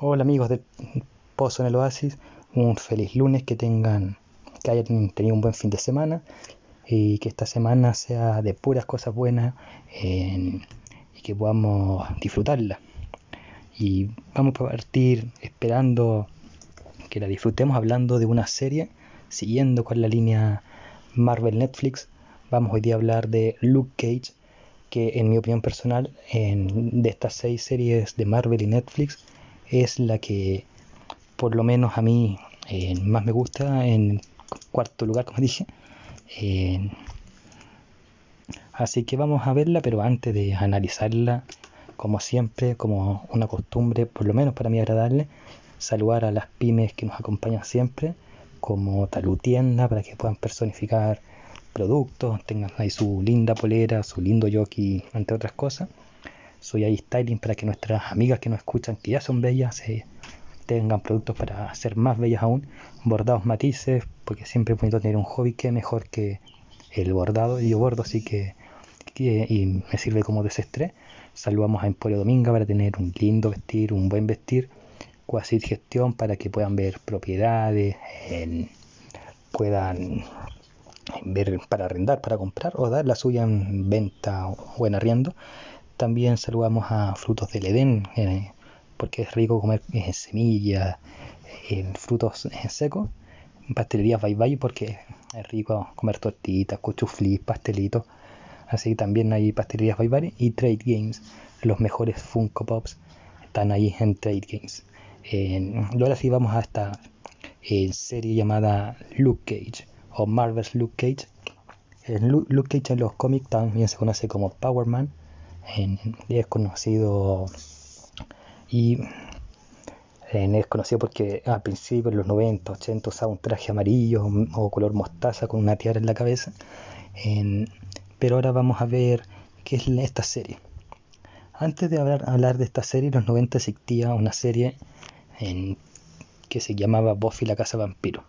Hola amigos del Pozo en el Oasis, un feliz lunes, que tengan, que hayan tenido un buen fin de semana y que esta semana sea de puras cosas buenas y que podamos disfrutarla. Y vamos a partir esperando que la disfrutemos hablando de una serie, siguiendo con la línea Marvel Netflix. Vamos hoy día a hablar de Luke Cage, que en mi opinión personal, en, de estas seis series de Marvel y Netflix, es la que por lo menos a mí eh, más me gusta en cuarto lugar, como dije. Eh, así que vamos a verla, pero antes de analizarla, como siempre, como una costumbre, por lo menos para mí agradable, saludar a las pymes que nos acompañan siempre, como Talutienda, para que puedan personificar productos, tengan ahí su linda polera, su lindo jockey, entre otras cosas. Soy ahí styling para que nuestras amigas que nos escuchan, que ya son bellas, tengan productos para ser más bellas aún. Bordados matices, porque siempre es bonito tener un hobby que mejor que el bordado. Yo bordo, así que, y me sirve como desestrés. Saludamos a Emporio Dominga para tener un lindo vestir, un buen vestir. Quasit Gestión para que puedan ver propiedades, puedan ver para arrendar, para comprar o dar la suya en venta o en arriendo. También saludamos a Frutos del Edén, eh, porque es rico comer eh, semillas, eh, frutos secos. Pastelería Bye Bye, porque es rico comer tortitas, cuchuflis, pastelitos. Así que también hay pastelerías Bye Bye y Trade Games. Los mejores Funko Pops están ahí en Trade Games. ahora sí vamos a esta serie llamada Luke Cage o Marvel's Luke Cage. Luke Cage en los cómics también se conoce como Power Man es conocido y es conocido porque al principio, en los 90, 80, usaba un traje amarillo o color mostaza con una tiara en la cabeza. pero ahora vamos a ver qué es esta serie. Antes de hablar, de esta serie, en los 90 existía una serie en, que se llamaba Buffy la Casa Vampiro.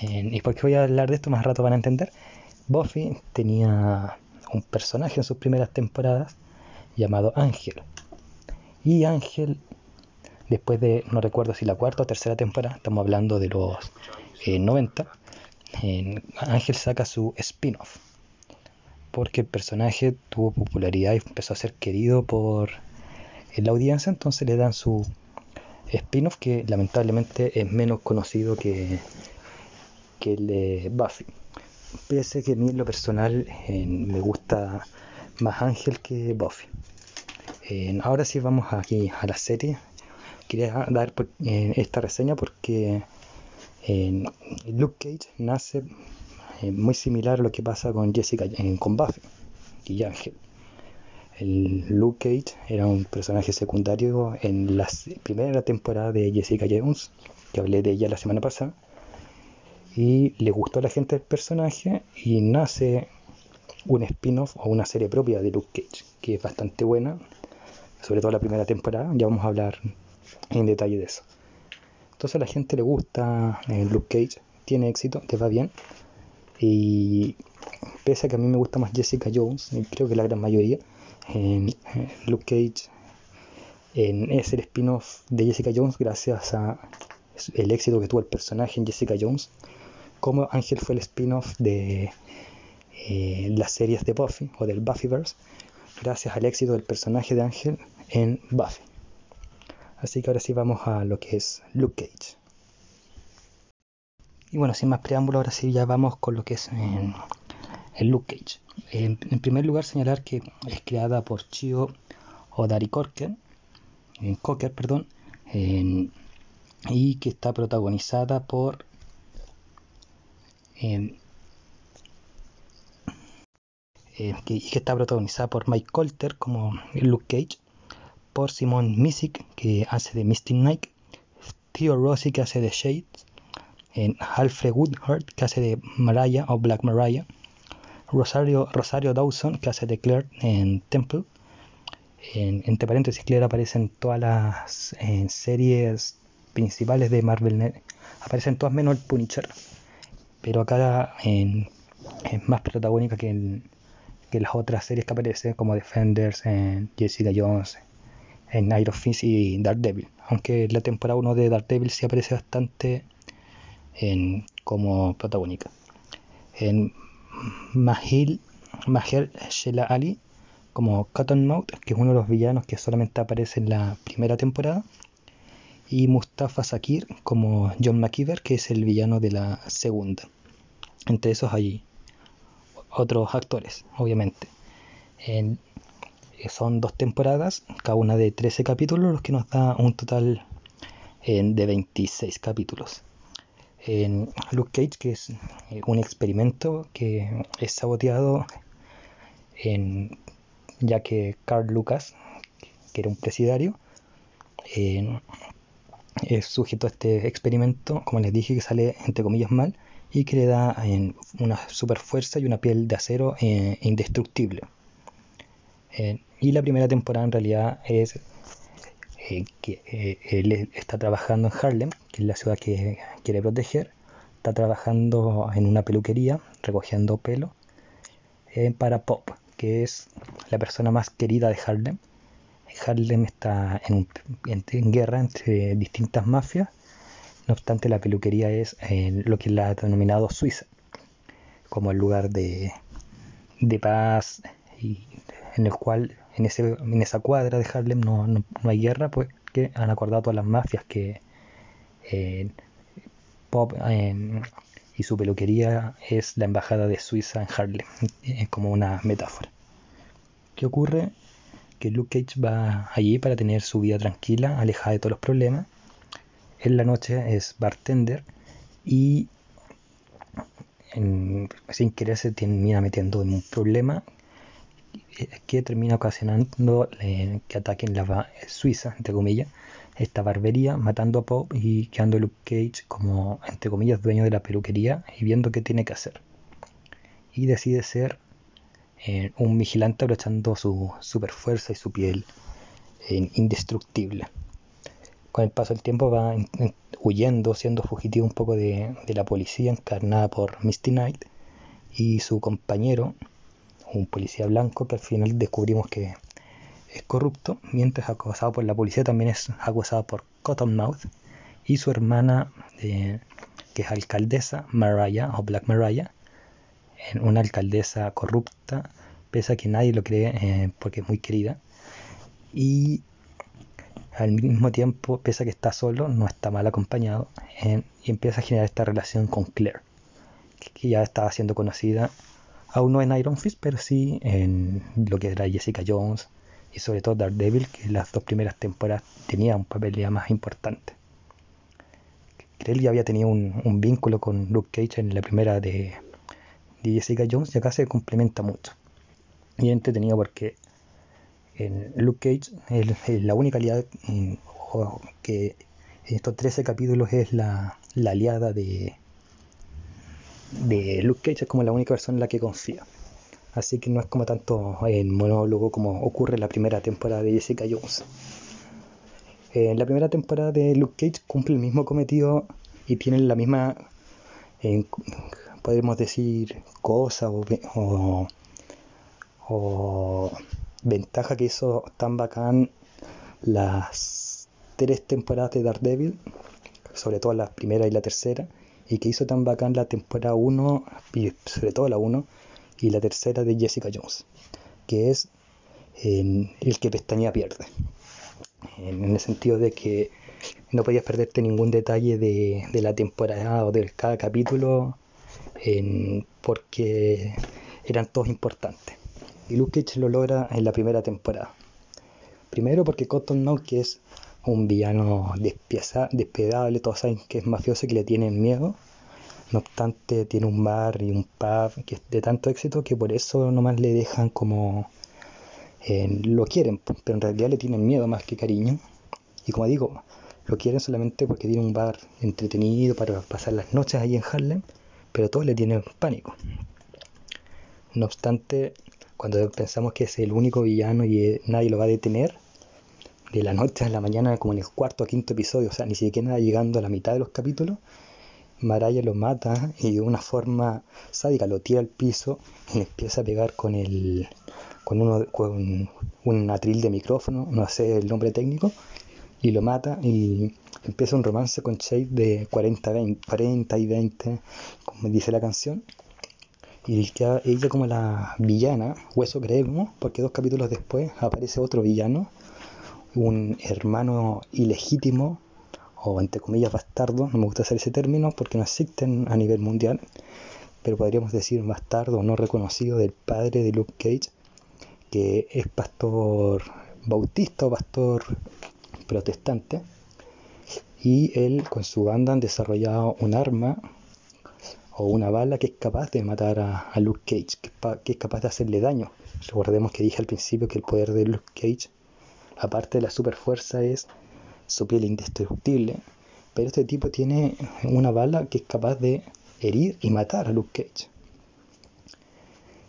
¿Y por qué voy a hablar de esto? Más rato van a entender. Buffy tenía un personaje en sus primeras temporadas llamado Ángel. Y Ángel, después de, no recuerdo si la cuarta o tercera temporada, estamos hablando de los 90, eh, Ángel saca su spin-off. Porque el personaje tuvo popularidad y empezó a ser querido por la audiencia, entonces le dan su spin-off que lamentablemente es menos conocido que, que el de Buffy pese que a mí en lo personal me gusta más Ángel que Buffy. ahora sí vamos aquí a la serie. Quería dar esta reseña porque Luke Cage nace muy similar a lo que pasa con Jessica, con Buffy y Ángel. El Luke Cage era un personaje secundario en la primera temporada de Jessica Jones, que hablé de ella la semana pasada y le gustó a la gente el personaje y nace un spin-off o una serie propia de Luke Cage, que es bastante buena, sobre todo la primera temporada, ya vamos a hablar en detalle de eso. Entonces a la gente le gusta eh, Luke Cage, tiene éxito, te va bien, y pese a que a mí me gusta más Jessica Jones, creo que la gran mayoría, eh, Luke Cage es el spin-off de Jessica Jones gracias a el éxito que tuvo el personaje en Jessica Jones como Ángel fue el spin-off de eh, las series de Buffy o del Buffyverse, gracias al éxito del personaje de Ángel en Buffy. Así que ahora sí vamos a lo que es Luke Cage. Y bueno, sin más preámbulo, ahora sí ya vamos con lo que es en, Luke Cage. En, primer lugar, señalar que es creada por Chio Odari Corker, en Cocker, perdón, y que está protagonizada por eh, que, está protagonizada por Mike Colter como Luke Cage, por Simon Missick que hace de Misty Knight, Theo Rossi que hace de Shade, en Alfred Woodhart que hace de Mariah o Black Mariah, Rosario, Dawson que hace de Claire en Temple. En, entre paréntesis, Claire aparece en todas las series principales de Marvel. Aparecen todas menos el Punisher pero acá es más protagónica que en, las otras series que aparecen como Defenders, en Jessica Jones, en Iron Fist y Daredevil, aunque la temporada 1 de Daredevil sí aparece bastante en, como protagónica. En Mahil, Maher Shela Ali como Cottonmouth, que es uno de los villanos que solamente aparece en la primera temporada, y Mustafa Sakir como John McKeever, que es el villano de la segunda. Entre esos hay otros actores, obviamente. En, son dos temporadas, cada una de 13 capítulos, los que nos da un total de 26 capítulos. En Luke Cage, que es eh, un experimento que es saboteado en, ya que Carl Lucas, que era un presidario, es sujeto a este experimento, como les dije, que sale entre comillas mal y que le da una super fuerza y una piel de acero eh, indestructible. y la primera temporada en realidad es eh, que eh, él está trabajando en Harlem, que es la ciudad que quiere proteger, está trabajando en una peluquería recogiendo pelo para Pop, que es la persona más querida de Harlem. Harlem está en, guerra entre distintas mafias no obstante, la peluquería es lo que la ha denominado Suiza, como el lugar de, paz y en el cual en, ese, en esa cuadra de Harlem no, hay guerra, pues que han acordado todas las mafias que eh, Pop y su peluquería es la embajada de Suiza en Harlem, es como una metáfora. ¿Qué ocurre? Que Luke Cage va allí para tener su vida tranquila, alejada de todos los problemas, en la noche es bartender y sin querer se termina metiendo en un problema que termina ocasionando eh, que ataquen la Suiza, entre comillas, esta barbería, matando a Pop y quedando Luke Cage como, entre comillas, dueño de la peluquería y viendo qué tiene que hacer. Y decide ser eh, un vigilante aprovechando su super fuerza y su piel eh, indestructible. Con el paso del tiempo va huyendo, siendo fugitivo un poco de, la policía encarnada por Misty Knight y su compañero, un policía blanco que al final descubrimos que es corrupto, mientras acosado por la policía también es acusado por Cottonmouth y su hermana, que es alcaldesa, Mariah o Black Mariah, una alcaldesa corrupta, pese a que nadie lo cree eh, porque es muy querida. Y al mismo tiempo, pese a que está solo, no está mal acompañado y empieza a generar esta relación con Claire, que, ya estaba siendo conocida, aún no en Iron Fist, pero sí en lo que era Jessica Jones y sobre todo Daredevil, que en las dos primeras temporadas tenía un papel ya más importante. Claire ya había tenido un, vínculo con Luke Cage en la primera de, de Jessica Jones y acá se complementa mucho. Y entretenido porque en Luke Cage es, la única aliada que en estos 13 capítulos es la, aliada de, de Luke Cage, es como la única persona en la que confía. Así que no es como tanto el monólogo como ocurre en la primera temporada de Jessica Jones. En la primera temporada de Luke Cage cumple el mismo cometido y tiene la misma, podemos decir, cosa o, o ventaja que hizo tan bacán las tres temporadas de Daredevil, sobre todo la primera y la tercera, y que hizo tan bacán la temporada 1, y sobre todo la 1, y la tercera de Jessica Jones, que es el que pestaña pierde. En, el sentido de que no podías perderte ningún detalle de, la temporada o de cada capítulo porque eran todos importantes y Luke Cage lo logra en la primera temporada. Primero porque Cotton que es un villano despiadable, todos saben que es mafioso y que le tienen miedo. No obstante, tiene un bar y un pub que es de tanto éxito que por eso nomás le dejan como... Eh, lo quieren, pero en realidad le tienen miedo más que cariño. Y como digo, lo quieren solamente porque tiene un bar entretenido para pasar las noches ahí en Harlem, pero todos le tienen pánico. No obstante, cuando pensamos que es el único villano y eh, nadie lo va a detener, de la noche a la mañana, como en el cuarto o quinto episodio, o sea, ni siquiera llegando a la mitad de los capítulos, Maraya lo mata y de una forma sádica lo tira al piso y empieza a pegar con el con uno con un atril de micrófono, no sé el nombre técnico, y lo mata y empieza un romance con Shade de 40, 20, 40 y 20, como dice la canción. Y queda ella como la villana, hueso creemos, porque dos capítulos después aparece otro villano, un hermano ilegítimo, o entre comillas bastardo, no me gusta hacer ese término porque no existen a nivel mundial, pero podríamos decir bastardo no reconocido del padre de Luke Cage, que es pastor bautista o pastor protestante, y él con su banda han desarrollado un arma o una bala que es capaz de matar a, Luke Cage, que, es capaz de hacerle daño. Recordemos que dije al principio que el poder de Luke Cage, aparte de la super fuerza, es su piel indestructible. Pero este tipo tiene una bala que es capaz de herir y matar a Luke Cage.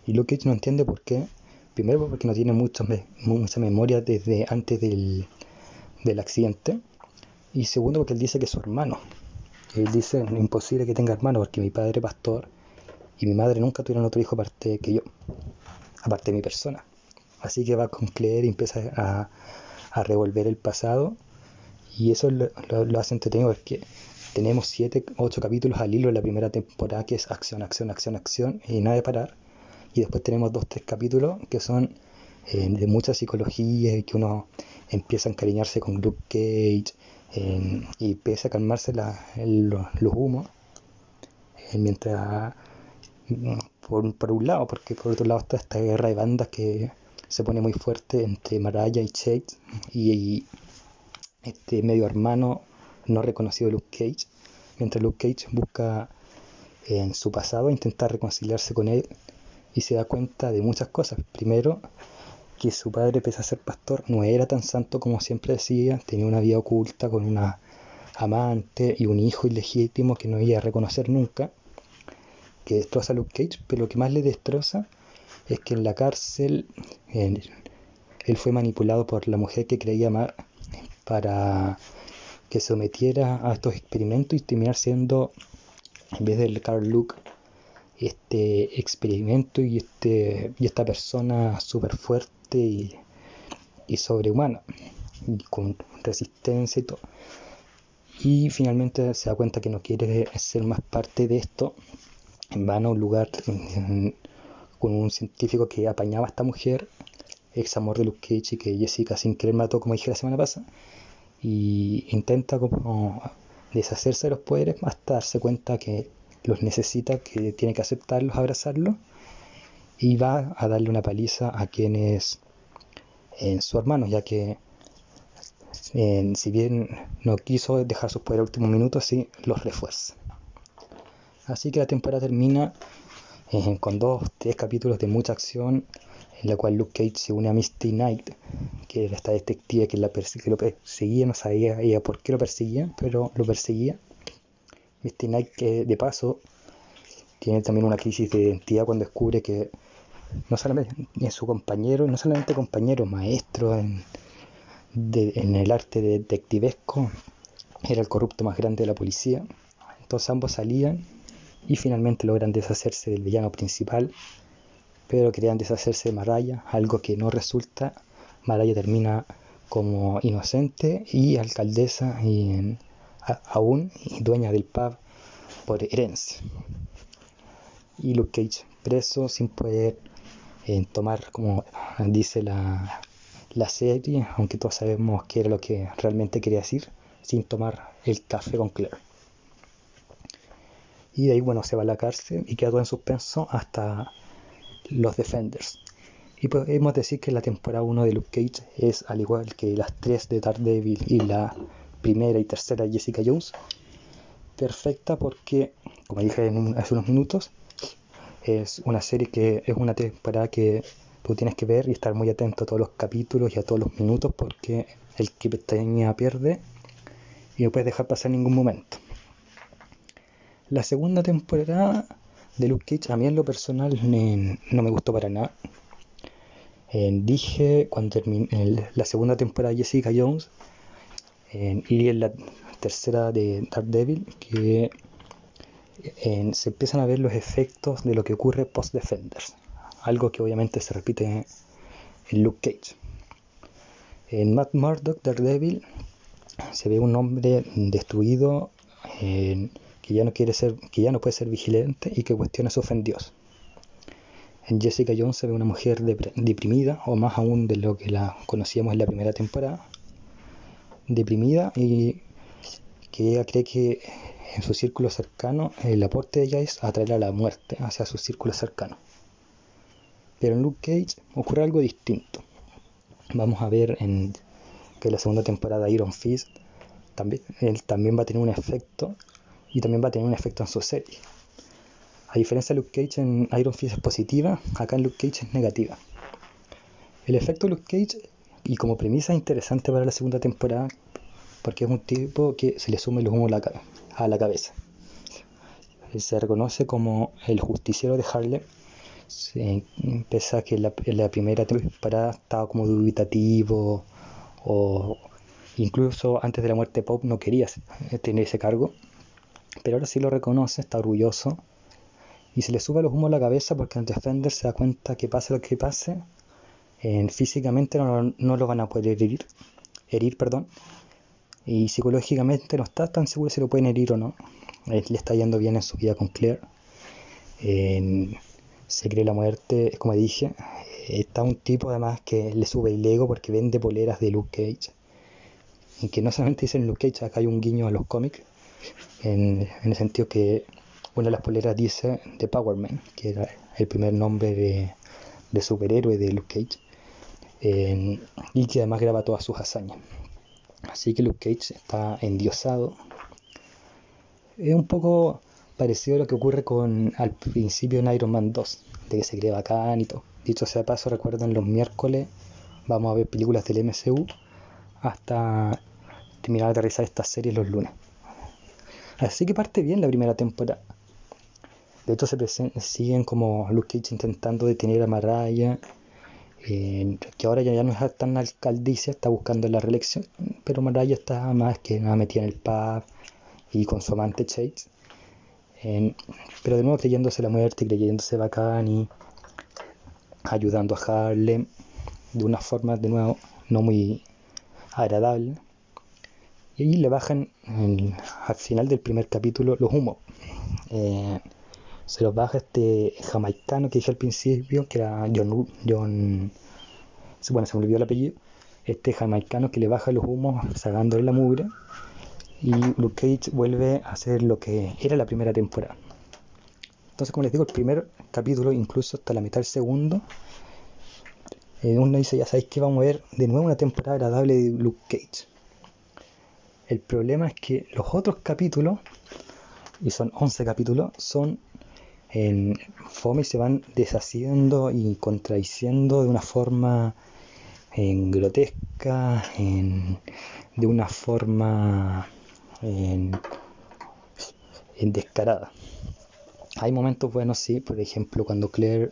Y Luke Cage no entiende por qué. Primero porque no tiene mucha, mucha memoria desde antes del, del accidente. Y segundo porque él dice que es su hermano. Él dice, imposible que tenga hermano porque mi padre pastor y mi madre nunca tuvieron otro hijo aparte que yo, aparte de mi persona. Así que va con Claire y empieza a, a revolver el pasado y eso lo, lo, hace entretenido porque tenemos 7, 8 capítulos al hilo en la primera temporada que es acción, acción, acción, acción y nada de parar. Y después tenemos 2, 3 capítulos que son eh, de mucha psicología y que uno empieza a encariñarse con Luke Cage, y empieza a calmarse los humos, eh, mientras, mm, por, un lado, porque por otro lado está esta guerra de bandas que se pone muy fuerte entre Maraya y Chase y, este medio hermano no reconocido de Luke Cage, mientras Luke Cage busca en su pasado intentar reconciliarse con él y se da cuenta de muchas cosas. Primero, que su padre, pese a ser pastor, no era tan santo como siempre decía, tenía una vida oculta con una amante y un hijo ilegítimo que no iba a reconocer nunca, que destroza a Luke Cage, pero lo que más le destroza es que en la cárcel él, fue manipulado por la mujer que creía amar para que sometiera a estos experimentos y terminar siendo, en vez del Carl Luke, este experimento y, este, y esta persona súper fuerte y, sobrehumana, con resistencia y todo. Y finalmente se da cuenta que no quiere ser más parte de esto. En vano, un lugar con un científico que apañaba a esta mujer, ex amor de Luke y que Jessica sin querer mató, como dije la semana pasada. Y intenta como deshacerse de los poderes hasta darse cuenta que los necesita, que tiene que aceptarlos, abrazarlos y va a darle una paliza a quienes en su hermano, ya que si bien no quiso dejar sus poderes últimos minutos, sí los refuerza. Así que la temporada termina eh, con dos, tres capítulos de mucha acción, en la cual Luke Cage se une a Misty Knight, que era esta detective que, la que lo perseguía, no sabía ella por qué lo perseguía, pero lo perseguía. Misty Knight que de paso tiene también una crisis de identidad cuando descubre que no solamente en su compañero, no solamente compañero, maestro en, el arte detectivesco, era el corrupto más grande de la policía. Entonces ambos salían y finalmente logran deshacerse del villano principal, pero querían deshacerse de Maraya, algo que no resulta. Maraya termina como inocente y alcaldesa y aún dueña del pub por herencia. Y Luke Cage preso sin poder en tomar, como dice la, la serie, aunque todos sabemos qué era lo que realmente quería decir, sin tomar el café con Claire. Y de ahí, bueno, se va a la cárcel y queda todo en suspenso hasta los Defenders. Y podemos decir que la temporada 1 de Luke Cage es, al igual que las 3 de Daredevil y la primera y tercera de Jessica Jones, perfecta porque, como dije hace unos minutos, es una serie que es una temporada que tú tienes que ver y estar muy atento a todos los capítulos y a todos los minutos porque el que tenía pierde y no puedes dejar pasar ningún momento. La segunda temporada de Luke Cage a mí en lo personal no me gustó para nada. dije cuando terminé la segunda temporada de Jessica Jones y en la tercera de Daredevil que se empiezan a ver los efectos de lo que ocurre post Defenders, algo que obviamente se repite en Luke Cage. En Matt Murdock, Daredevil, se ve un hombre destruido que ya no quiere ser, que ya no puede ser vigilante y que cuestiona su fe en Dios. En Jessica Jones se ve una mujer deprimida, o más aún de lo que la conocíamos en la primera temporada, deprimida y que ella cree que en su círculo cercano el aporte de ella es atraer a la muerte hacia su círculo cercano. Pero en Luke Cage ocurre algo distinto. Vamos a ver en que la segunda temporada de Iron Fist también, también va a tener un efecto y también va a tener un efecto en su serie. A diferencia de Luke Cage en Iron Fist es positiva, acá en Luke Cage es negativa. El efecto Luke Cage, y como premisa interesante para la segunda temporada, porque es un tipo que se le sume el humo a la cabeza. Se reconoce como el justiciero de Harlem, pese a que en la primera temporada estaba como dubitativo, o incluso antes de la muerte de Pop no quería tener ese cargo, pero ahora sí lo reconoce, está orgulloso y se le sube los humos a la cabeza porque en Defender se da cuenta que pase lo que pase, en, físicamente no, no, lo van a poder herir, herir perdón, y psicológicamente no está tan seguro si lo pueden herir o no. le está yendo bien en su vida con Claire. se cree la muerte, como dije. Está un tipo además que le sube el ego porque vende poleras de Luke Cage. Y que no solamente dicen Luke Cage, acá hay un guiño a los cómics. En, el sentido que una de las poleras dice The Power Man, que era el primer nombre de, superhéroe de Luke Cage, y que además graba todas sus hazañas. Así que Luke Cage está endiosado. Es un poco parecido a lo que ocurre con al principio en Iron Man 2, de que se cree bacán y todo. Dicho sea paso, recuerden los miércoles vamos a ver películas del MCU hasta terminar de aterrizar estas series los lunes. Así que parte bien la primera temporada. De hecho, se siguen como Luke Cage intentando detener a Maraya, eh, que ahora ya, no es tan alcaldicia, está buscando la reelección, pero Maraya está más que nada metida en el pub y con su amante Chase. pero de nuevo creyéndose la muerte, creyéndose bacán y ayudando a Harlem de una forma de nuevo no muy agradable. Y le bajan al final del primer capítulo los humos. Eh, se los baja este jamaicano que dije al principio, que era John, John bueno, se me olvidó el apellido, este jamaicano que le baja los humos sacándole la mugre, y Luke Cage vuelve a hacer lo que era la primera temporada. Entonces, como les digo, el primer capítulo, incluso hasta la mitad del segundo, eh, uno dice, ya sabéis que vamos a ver de nuevo una temporada agradable de Luke Cage. El problema es que los otros capítulos, y son 11 capítulos, son en fome se van deshaciendo y contradiciendo de una forma en grotesca, en, de una forma en, descarada. Hay momentos buenos, sí, por ejemplo, cuando Claire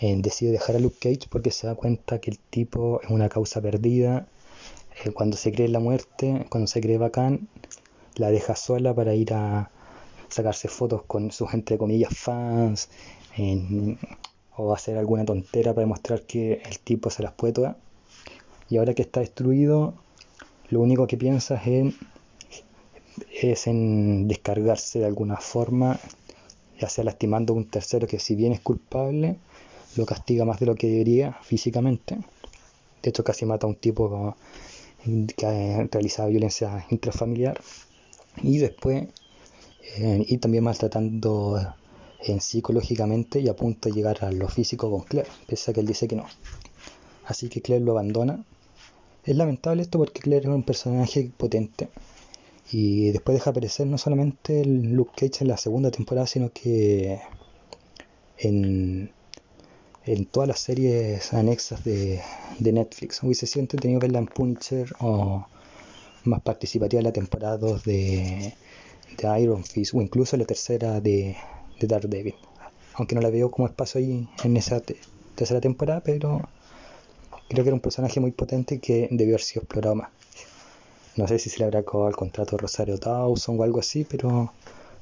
decide dejar a Luke Cage porque se da cuenta que el tipo es una causa perdida. Eh, cuando se cree la muerte, cuando se cree bacán, la deja sola para ir a, sacarse fotos con su gente de comillas fans o hacer alguna tontera para demostrar que el tipo se las puede todas. Y ahora que está destruido, lo único que piensa es en, es en descargarse de alguna forma, ya sea lastimando a un tercero que si bien es culpable, lo castiga más de lo que debería físicamente. De hecho, casi mata a un tipo que ha realizado violencia intrafamiliar. Y después eh, y también maltratando en psicológicamente y a punto de llegar a lo físico con Claire, pese a que él dice que no. Así que Claire lo abandona. Es lamentable esto porque Claire es un personaje potente y después deja aparecer no solamente el Luke Cage en la segunda temporada, sino que en, en todas las series anexas de, de Netflix. Hubiese sido entretenido verla en Punisher o más participativa en la temporada 2 de de Iron Fist o incluso la tercera de, de Daredevil. Aunque no la veo como espacio ahí en esa tercera temporada, pero creo que era un personaje muy potente que debió haber sido explorado más. No sé si se le habrá acabado el contrato de Rosario Dawson o algo así, pero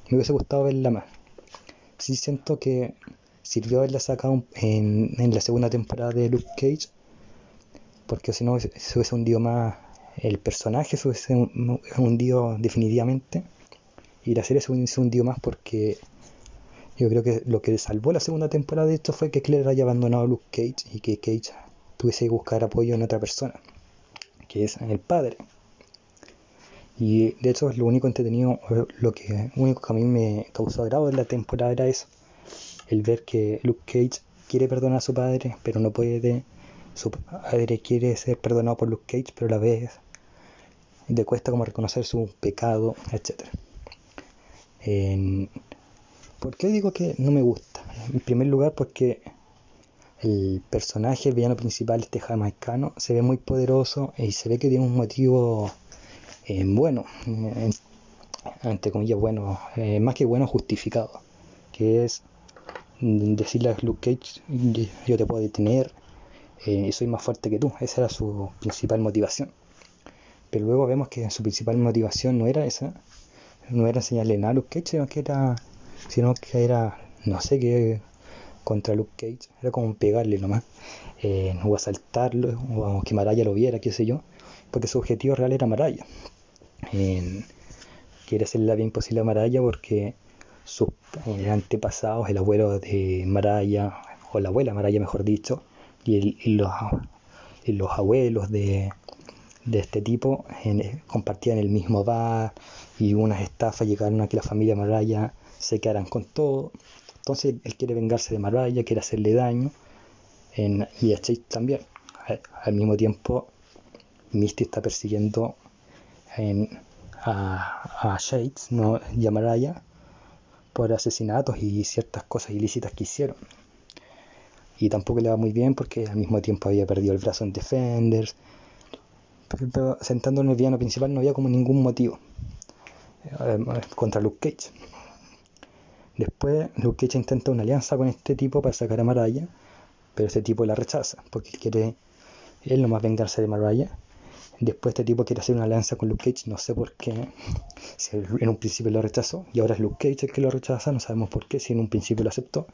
me hubiese gustado verla más. Sí siento que sirvió haberla sacado en, en la segunda temporada de Luke Cage, porque si no se hubiese hundido más el personaje se hubiese hundido definitivamente y la serie se hundió más porque yo creo que lo que salvó la segunda temporada de esto fue que Claire haya abandonado a Luke Cage y que Cage tuviese que buscar apoyo en otra persona, que es el padre. Y de hecho lo único entretenido, lo que único que a mí me causó agrado en la temporada era eso, el ver que Luke Cage quiere perdonar a su padre, pero no puede, su padre quiere ser perdonado por Luke Cage, pero a la vez le cuesta como reconocer su pecado, ¿Por qué digo que no me gusta? En primer lugar porque el personaje, el villano principal, este jamaicano, se ve muy poderoso y se ve que tiene un motivo eh, bueno, entre comillas bueno, eh, más que bueno, justificado, que es decirle a Luke Cage, yo te puedo detener, eh, soy más fuerte que tú, esa era su principal motivación. Pero luego vemos que su principal motivación no era esa, no era enseñarle nada a Luke Cage, sino que era, sino que era, no sé qué, contra Luke Cage, era como pegarle nomás, eh, o asaltarlo, o que Maraya lo viera, qué sé yo, porque su objetivo real era Maraya. quiere hacerle la bien posible a Maraya porque sus antepasados, el abuelo de Maraya, o la abuela Maraya mejor dicho, y, los, los abuelos de, de este tipo compartían el mismo bar y unas estafas llegaron a que la familia Maraya se quedaran con todo. Entonces él quiere vengarse de Maraya, quiere hacerle daño y a Chase también. Al, mismo tiempo, Misty está persiguiendo a, a Shades no, y a Maraya por asesinatos y ciertas cosas ilícitas que hicieron. Y tampoco le va muy bien porque al mismo tiempo había perdido el brazo en Defenders, pero sentando en el villano principal no había como ningún motivo eh, contra Luke Cage. Después Luke Cage intenta una alianza con este tipo para sacar a Maraya, pero este tipo la rechaza porque quiere él nomás vengarse de Maraya. Después este tipo quiere hacer una alianza con Luke Cage, no sé por qué, si en un principio lo rechazó y ahora es Luke Cage el que lo rechaza, no sabemos por qué, si en un principio lo aceptó,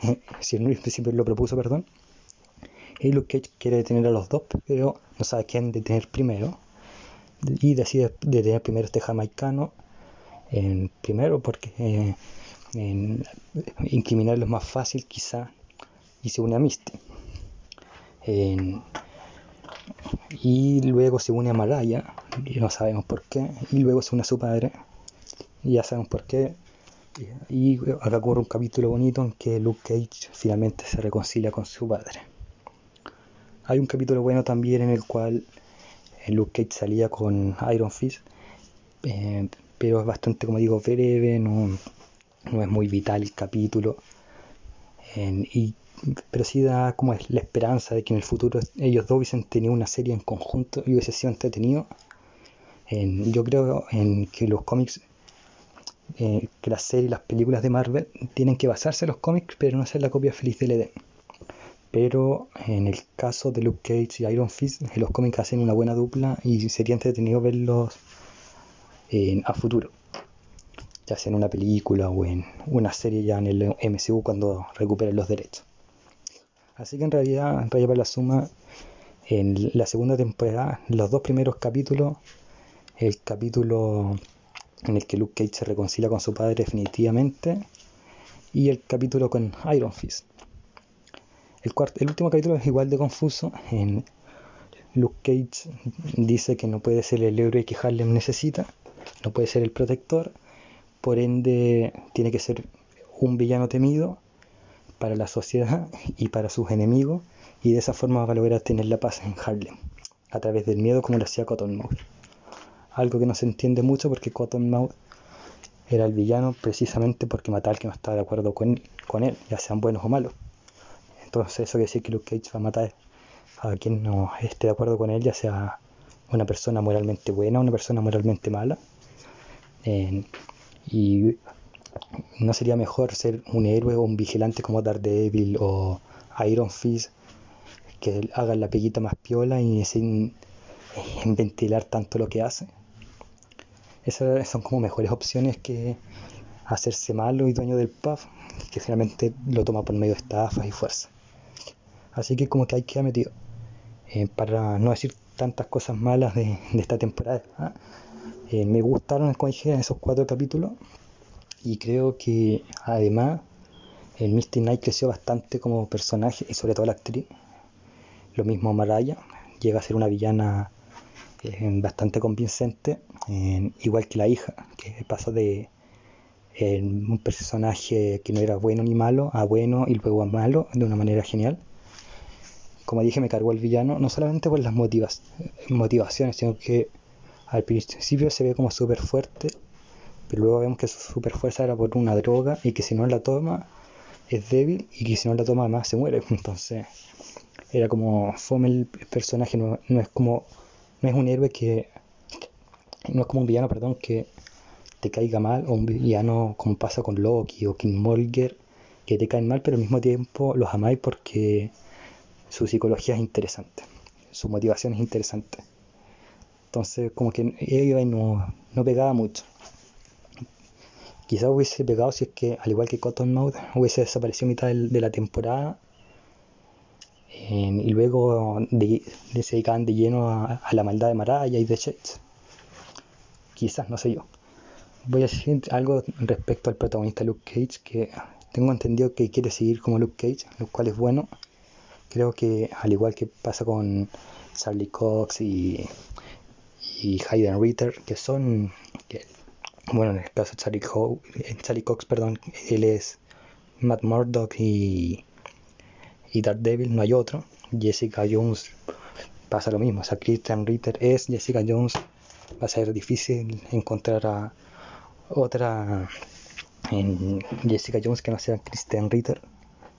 si en un principio lo propuso, perdón. Y Luke Cage quiere detener a los dos, pero no sabe quién detener primero. Y decide detener primero a este jamaicano. En, primero porque eh, incriminarlo es más fácil quizá. Y se une a Misty. y luego se une a Malaya, y no sabemos por qué. Y luego se une a su padre, y ya sabemos por qué. Y ahora ocurre un capítulo bonito en que Luke Cage finalmente se reconcilia con su padre. Hay un capítulo bueno también en el cual eh, Luke Cage salía con Iron Fist, eh, pero es bastante, como digo, breve, no, es muy vital el capítulo. y, pero sí da como la esperanza de que en el futuro ellos dos hubiesen tenido una serie en conjunto y hubiese sido entretenido. yo creo en que los cómics, eh, que las series las películas de Marvel tienen que basarse en los cómics, pero no ser la copia feliz del Eden pero en el caso de Luke Cage y Iron Fist, los cómics hacen una buena dupla y sería entretenido verlos a futuro, ya sea en una película o en una serie ya en el MCU cuando recuperen los derechos. Así que en realidad, para la Suma, en la segunda temporada, los dos primeros capítulos, el capítulo en el que Luke Cage se reconcilia con su padre definitivamente, y el capítulo con Iron Fist el, último capítulo es igual de confuso. En Luke Cage dice que no puede ser el héroe que Harlem necesita, no puede ser el protector, por ende tiene que ser un villano temido para la sociedad y para sus enemigos, y de esa forma va a lograr tener la paz en Harlem, a través del miedo como lo hacía Cottonmouth. Algo que no se entiende mucho porque Cottonmouth era el villano precisamente porque mataba al que no estaba de acuerdo con él, ya sean buenos o malos. Entonces eso quiere decir que Luke Cage va a matar a quien no esté de acuerdo con él, ya sea una persona moralmente buena o una persona moralmente mala. y no sería mejor ser un héroe o un vigilante como Daredevil o Iron Fist que hagan la peguita más piola y sin ventilar tanto lo que hace. Esas son como mejores opciones que hacerse malo y dueño del puff, que finalmente lo toma por medio de estafas y fuerza. Así que como que hay que metido. Eh, para no decir tantas cosas malas de, esta temporada. ¿ah? Eh, me gustaron, como dije, esos cuatro capítulos y creo que además el Misty Knight creció bastante como personaje y sobre todo la actriz. Lo mismo Maraya, llega a ser una villana eh, bastante convincente, igual que la hija, que pasa de un personaje que no era bueno ni malo a bueno y luego a malo de una manera genial. Como dije, me cargó el villano, no solamente por las motivaciones, sino que al principio se ve como súper fuerte, pero luego vemos que su super fuerza era por una droga y que si no la toma es débil y que si no la toma además se muere. Entonces era como fome el personaje, no, es como, no es un héroe que, no es como un villano, perdón, que te caiga mal, o un villano como pasa con Loki o King Molger, que te caen mal, pero al mismo tiempo los amáis porque su psicología es interesante, su motivación es interesante. Entonces, como que ella no, no pegaba mucho. Quizás hubiese pegado si es que, al igual que Cottonmouth, hubiese desaparecido mitad de, la temporada y luego de, se dedicaban de lleno a, la maldad de Maraya y de Shades. Quizás, no sé yo. Voy a decir algo respecto al protagonista Luke Cage, que tengo entendido que quiere seguir como Luke Cage, lo cual es bueno. Creo que al igual que pasa con Charlie Cox y, y Hayden Ritter, que son bueno, en el caso de Charlie, eh, Charlie Cox, perdón, él es Matt Murdock y, y Daredevil, no hay otro. Jessica Jones pasa lo mismo, o sea, Christian Ritter es Jessica Jones, va a ser difícil encontrar a otra en Jessica Jones que no sea Christian Ritter,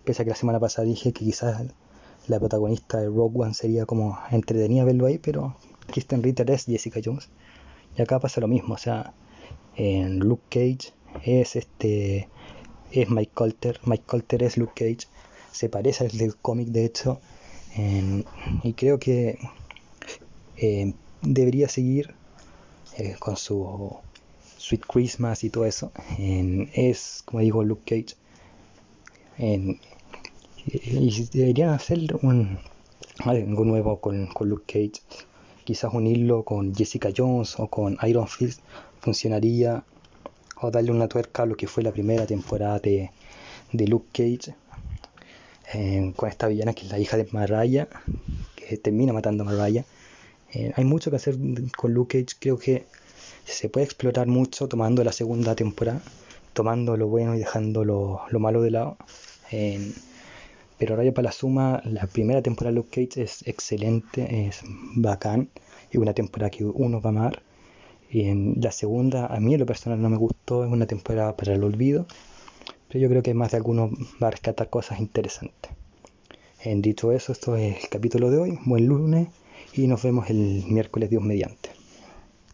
pese a que la semana pasada dije que quizás la protagonista de Rogue One sería como entretenida verlo ahí, pero Christian Ritter es Jessica Jones. Y acá pasa lo mismo, o sea, en Luke Cage es este es Mike Colter Mike Colter es Luke Cage se parece al del cómic de hecho y creo que eh, debería seguir eh, con su Sweet Christmas y todo eso es como digo Luke Cage y deberían hacer un, algo nuevo con, con Luke Cage quizás unirlo con Jessica Jones o con Iron Fist funcionaría o darle una tuerca a lo que fue la primera temporada de, Luke Cage eh, con esta villana que es la hija de Mariah que termina matando a Mariah. Eh, hay mucho que hacer con Luke Cage creo que se puede explorar mucho tomando la segunda temporada tomando lo bueno y dejando lo, malo de lado pero ahora para la suma la primera temporada de Luke Cage es excelente es bacán y una temporada que uno va a amar y en la segunda, a mí en lo personal no me gustó, es una temporada para el olvido, pero yo creo que más de alguno va a rescatar cosas interesantes. En dicho eso, esto es el capítulo de hoy, buen lunes y nos vemos el miércoles Dios mediante.